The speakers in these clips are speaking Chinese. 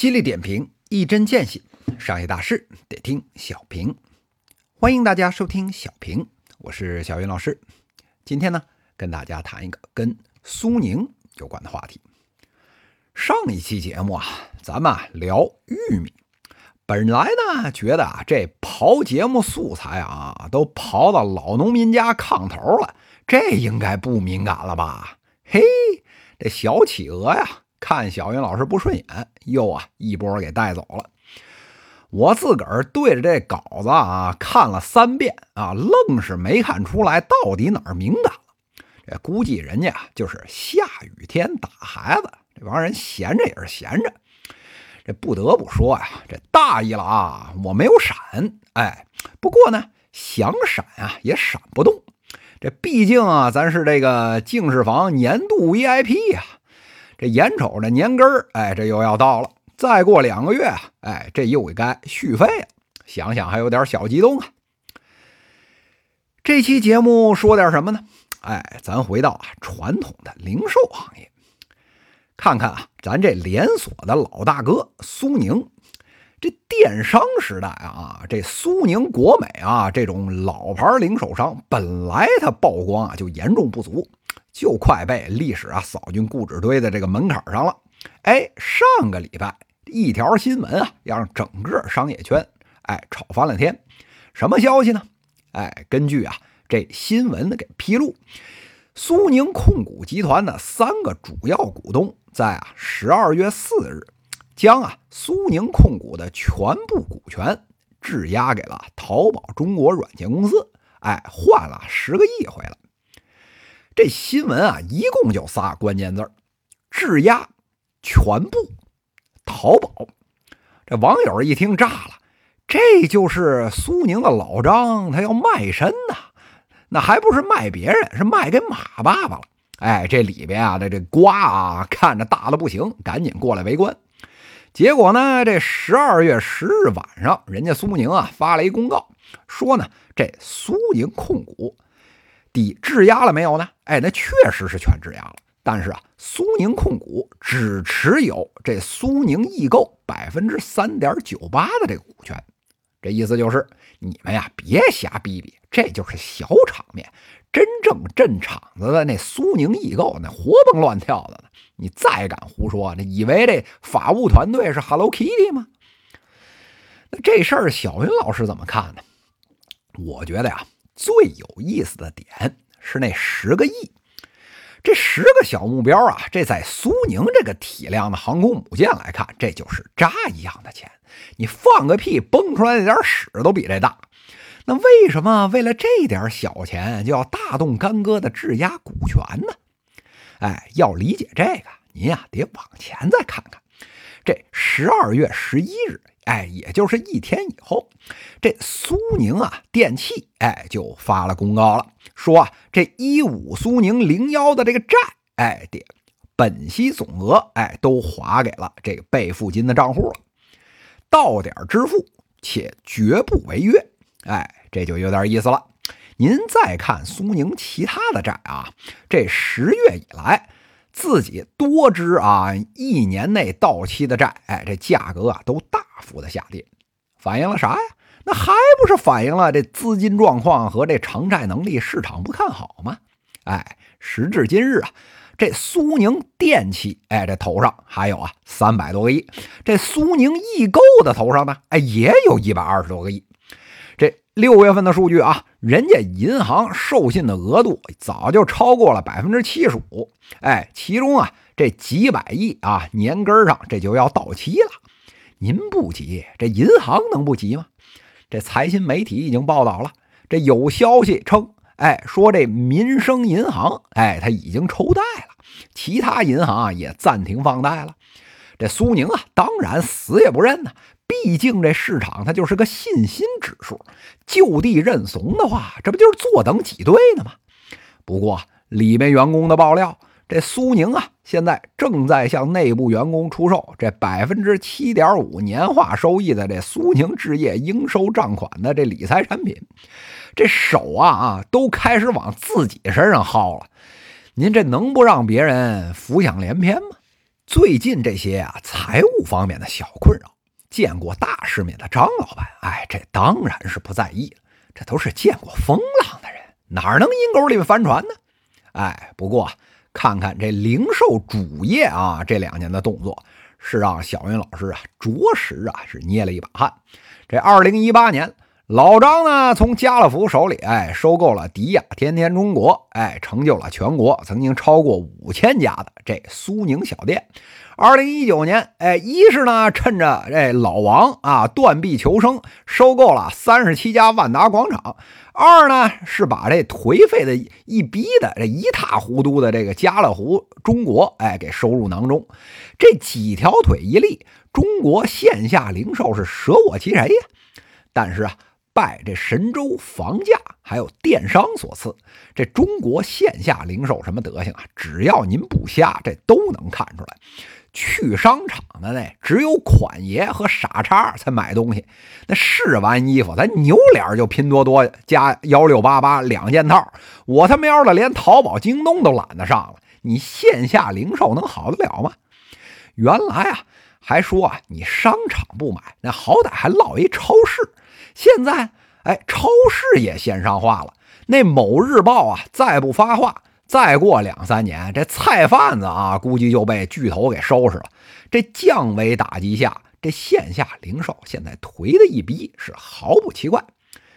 犀利点评，一针见血，商业大事得听小平。欢迎大家收听小平，我是小云老师。今天呢，跟大家谈一个跟苏宁有关的话题。上一期节目啊，咱们聊玉米。本来呢，觉得啊，这刨节目素材啊，都刨到老农民家炕头了，这应该不敏感了吧？嘿，这小企鹅呀，看小云老师不顺眼，又啊一波给带走了。我自个儿对着这稿子啊看了三遍啊，愣是没看出来到底哪儿敏感了。这估计人家就是下雨天打孩子，这帮人闲着也是闲着。这不得不说呀，这大意了啊！我没有闪，哎，不过呢，想闪啊也闪不动。这毕竟啊，咱是这个净室房年度 VIP 呀。这眼瞅着年根儿，哎，这又要到了，再过两个月，哎，这又该续费了。想想还有点小激动啊。这期节目说点什么呢？哎，咱回到啊传统的零售行业。看看啊，咱这连锁的老大哥苏宁，这电商时代啊，这苏宁、国美啊这种老牌零售商，本来它曝光啊就严重不足，就快被历史啊扫进故纸堆的这个门槛上了。哎，上个礼拜一条新闻啊，让整个商业圈哎吵翻了天。什么消息呢？哎，根据啊这新闻的给披露。苏宁控股集团的三个主要股东在啊十二月四日，将啊苏宁控股的全部股权质押给了淘宝中国软件公司，哎，换了十个亿回来。这新闻啊，一共就仨关键字质押、全部、淘宝。这网友一听炸了，这就是苏宁的老张，他要卖身呐！那还不是卖别人，是卖给马爸爸了。哎，这里边啊这这瓜啊，看着大的不行，赶紧过来围观。结果呢，这十二月十日晚上，人家苏宁啊发了一公告，说呢，这苏宁控股抵质押了没有呢？哎，那确实是全质押了，但是啊，苏宁控股只持有这苏宁易购百分之三点九八的这个股权。这意思就是，你们呀别瞎逼逼，这就是小场面。真正镇场子的那苏宁易购，那活蹦乱跳的呢。你再敢胡说，那以为这法务团队是 Hello Kitty 吗？那这事儿，小云老师怎么看呢？我觉得呀，最有意思的点是那十个亿。这十个小目标啊，这在苏宁这个体量的航空母舰来看，这就是渣一样的钱。你放个屁，崩出来那点屎都比这大。那为什么为了这点小钱就要大动干戈的质押股权呢？哎，要理解这个，您呀得往前再看看。这十二月十一日，哎，也就是一天以后，这苏宁啊电器，哎，就发了公告了，说啊，这一五苏宁零幺的这个债，哎，点本息总额，哎，都划给了这个备付金的账户了。到点支付，且绝不违约。哎，这就有点意思了。您再看苏宁其他的债啊，这十月以来自己多支啊一年内到期的债，哎，这价格啊都大幅的下跌，反映了啥呀？那还不是反映了这资金状况和这偿债能力市场不看好吗？哎，时至今日啊。这苏宁电器，哎，这头上还有啊三百多个亿。这苏宁易购的头上呢，哎，也有一百二十多个亿。这六月份的数据啊，人家银行授信的额度早就超过了百分之七十五。哎，其中啊，这几百亿啊，年根儿上这就要到期了。您不急，这银行能不急吗？这财新媒体已经报道了，这有消息称。哎，说这民生银行，哎，他已经抽贷了，其他银行啊也暂停放贷了。这苏宁啊，当然死也不认呢。毕竟这市场它就是个信心指数，就地认怂的话，这不就是坐等挤兑呢吗？不过里面员工的爆料，这苏宁啊，现在正在向内部员工出售这百分之七点五年化收益的这苏宁置业应收账款的这理财产品。这手啊啊，都开始往自己身上薅了。您这能不让别人浮想联翩吗？最近这些啊财务方面的小困扰，见过大世面的张老板，哎，这当然是不在意这都是见过风浪的人，哪能阴沟里面翻船呢？哎，不过看看这零售主业啊，这两年的动作，是让小云老师啊着实啊是捏了一把汗。这二零一八年。老张呢，从家乐福手里哎收购了迪亚天天中国，哎，成就了全国曾经超过五千家的这苏宁小店。二零一九年，哎，一是呢趁着这老王啊断臂求生，收购了三十七家万达广场；二呢是把这颓废的一逼的这一塌糊涂的这个家乐福中国，哎，给收入囊中。这几条腿一立，中国线下零售是舍我其谁呀？但是啊。拜这神州房价还有电商所赐，这中国线下零售什么德行啊？只要您不瞎，这都能看出来。去商场的那只有款爷和傻叉才买东西，那试完衣服咱扭脸就拼多多加幺六八八两件套。我他喵的连淘宝、京东都懒得上了，你线下零售能好得了吗？原来啊，还说啊，你商场不买，那好歹还落一超市。现在，哎，超市也线上化了。那某日报啊，再不发话，再过两三年，这菜贩子啊，估计就被巨头给收拾了。这降维打击下，这线下零售现在颓的一逼，是毫不奇怪。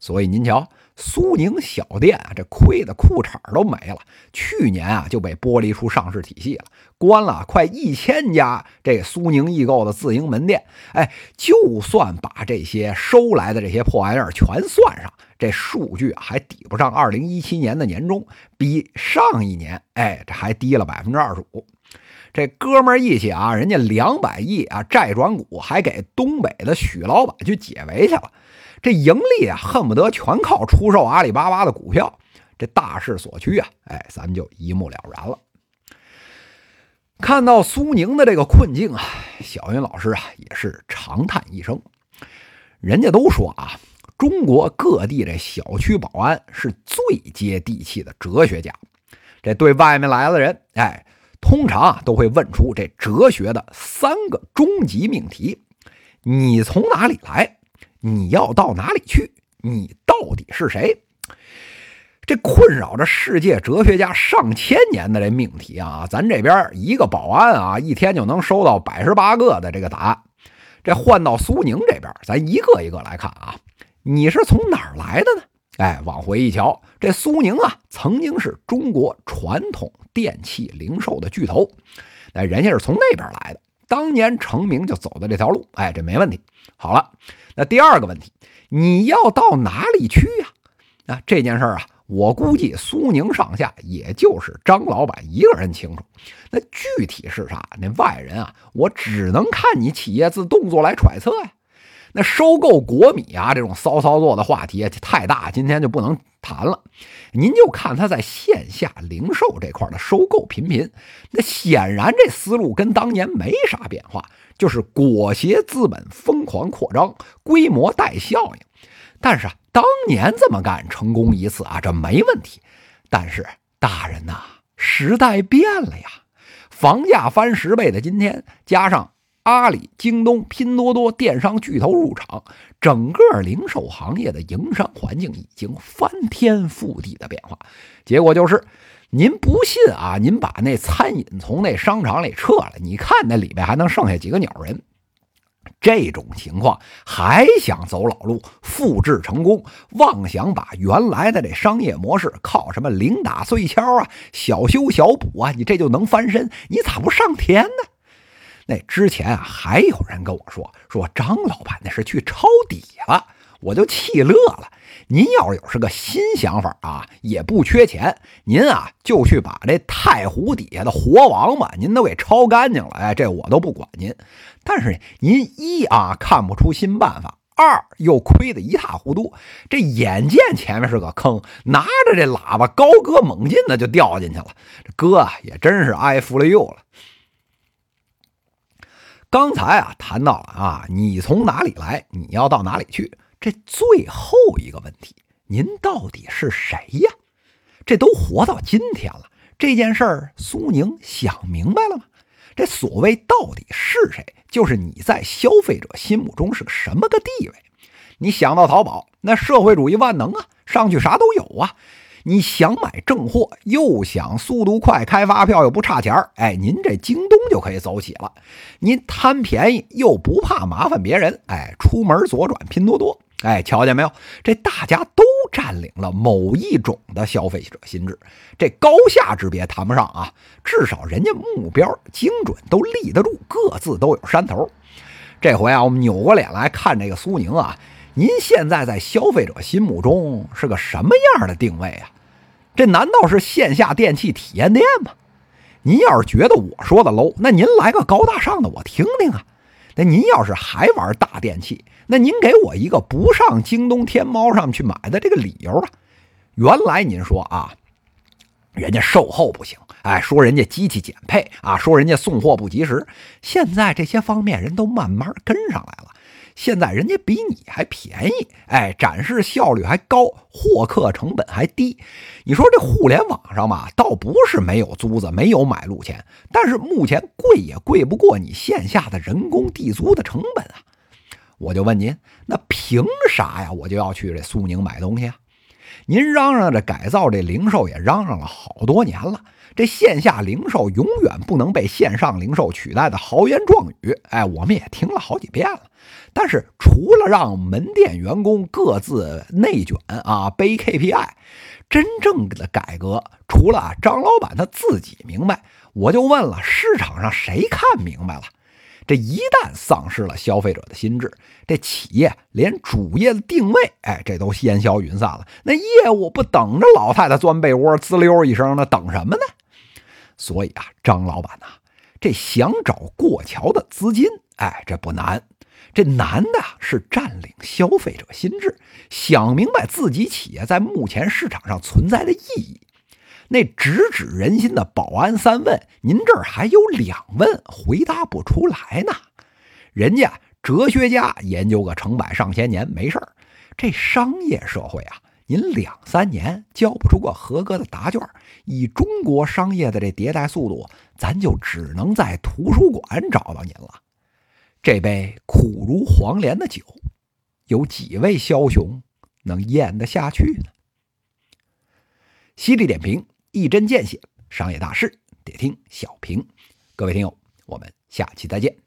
所以您瞧。苏宁小店啊，这亏的裤衩都没了。去年啊就被剥离出上市体系了，关了快一千家这苏宁易购的自营门店。哎，就算把这些收来的这些破玩意儿全算上，这数据还抵不上二零一七年的年终，比上一年哎这还低了百分之二十五。这哥们儿义气啊，人家两百亿啊债转股，还给东北的许老板去解围去了。这盈利啊，恨不得全靠出售阿里巴巴的股票。这大势所趋啊，哎，咱们就一目了然了。看到苏宁的这个困境啊，小云老师啊也是长叹一声。人家都说啊，中国各地这小区保安是最接地气的哲学家。这对外面来的人，哎，通常啊都会问出这哲学的三个终极命题：你从哪里来？你要到哪里去？你到底是谁？这困扰着世界哲学家上千年的这命题啊，咱这边一个保安啊，一天就能收到百十八个的这个答案。这换到苏宁这边，咱一个一个来看啊。你是从哪儿来的呢？哎，往回一瞧，这苏宁啊，曾经是中国传统电器零售的巨头。哎，人家是从那边来的，当年成名就走的这条路。哎，这没问题。好了。那第二个问题，你要到哪里去呀？啊，这件事儿啊，我估计苏宁上下也就是张老板一个人清楚。那具体是啥？那外人啊，我只能看你企业自动作来揣测呀。那收购国米啊，这种骚操作的话题太大，今天就不能谈了。您就看他在线下零售这块的收购频频，那显然这思路跟当年没啥变化，就是裹挟资本疯狂扩张，规模带效应。但是啊，当年这么干成功一次啊，这没问题。但是大人呐，时代变了呀，房价翻十倍的今天，加上。阿里、京东、拼多多电商巨头入场，整个零售行业的营商环境已经翻天覆地的变化。结果就是，您不信啊？您把那餐饮从那商场里撤了，你看那里面还能剩下几个鸟人？这种情况还想走老路，复制成功，妄想把原来的这商业模式靠什么零打碎敲啊、小修小补啊，你这就能翻身？你咋不上天呢？那之前啊，还有人跟我说说张老板那是去抄底了，我就气乐了。您要是有是个新想法啊，也不缺钱，您啊就去把这太湖底下的活王八您都给抄干净了，哎，这我都不管您。但是您一啊看不出新办法，二又亏得一塌糊涂，这眼见前面是个坑，拿着这喇叭高歌猛进的就掉进去了。这哥也真是挨服了又了。刚才啊谈到了啊，你从哪里来？你要到哪里去？这最后一个问题，您到底是谁呀？这都活到今天了，这件事儿苏宁想明白了吗？这所谓到底是谁？就是你在消费者心目中是个什么个地位？你想到淘宝，那社会主义万能啊，上去啥都有啊。你想买正货，又想速度快，开发票又不差钱儿，哎，您这京东就可以走起了。您贪便宜又不怕麻烦别人，哎，出门左转拼多多，哎，瞧见没有？这大家都占领了某一种的消费者心智，这高下之别谈不上啊，至少人家目标精准，都立得住，各自都有山头。这回啊，我们扭过脸来看这个苏宁啊，您现在在消费者心目中是个什么样的定位啊？这难道是线下电器体验店吗？您要是觉得我说的 low，那您来个高大上的，我听听啊。那您要是还玩大电器，那您给我一个不上京东、天猫上去买的这个理由啊。原来您说啊，人家售后不行，哎，说人家机器减配啊，说人家送货不及时。现在这些方面人都慢慢跟上来了。现在人家比你还便宜，哎，展示效率还高，获客成本还低。你说这互联网上吧，倒不是没有租子，没有买路钱，但是目前贵也贵不过你线下的人工地租的成本啊。我就问您，那凭啥呀？我就要去这苏宁买东西啊？您嚷嚷着改造这零售，也嚷嚷了好多年了。这线下零售永远不能被线上零售取代的豪言壮语，哎，我们也听了好几遍了。但是除了让门店员工各自内卷啊背 KPI，真正的改革，除了张老板他自己明白，我就问了，市场上谁看明白了？这一旦丧失了消费者的心智，这企业连主业的定位，哎，这都烟消云散了。那业务不等着老太太钻被窝滋溜一声，那等什么呢？所以啊，张老板呐，这想找过桥的资金，哎，这不难。这难的是占领消费者心智，想明白自己企业在目前市场上存在的意义。那直指人心的保安三问，您这儿还有两问回答不出来呢。人家哲学家研究个成百上千年没事儿，这商业社会啊。您两三年交不出个合格的答卷，以中国商业的这迭代速度，咱就只能在图书馆找到您了。这杯苦如黄连的酒，有几位枭雄能咽得下去呢？犀利点评，一针见血，商业大事得听小平。各位听友，我们下期再见。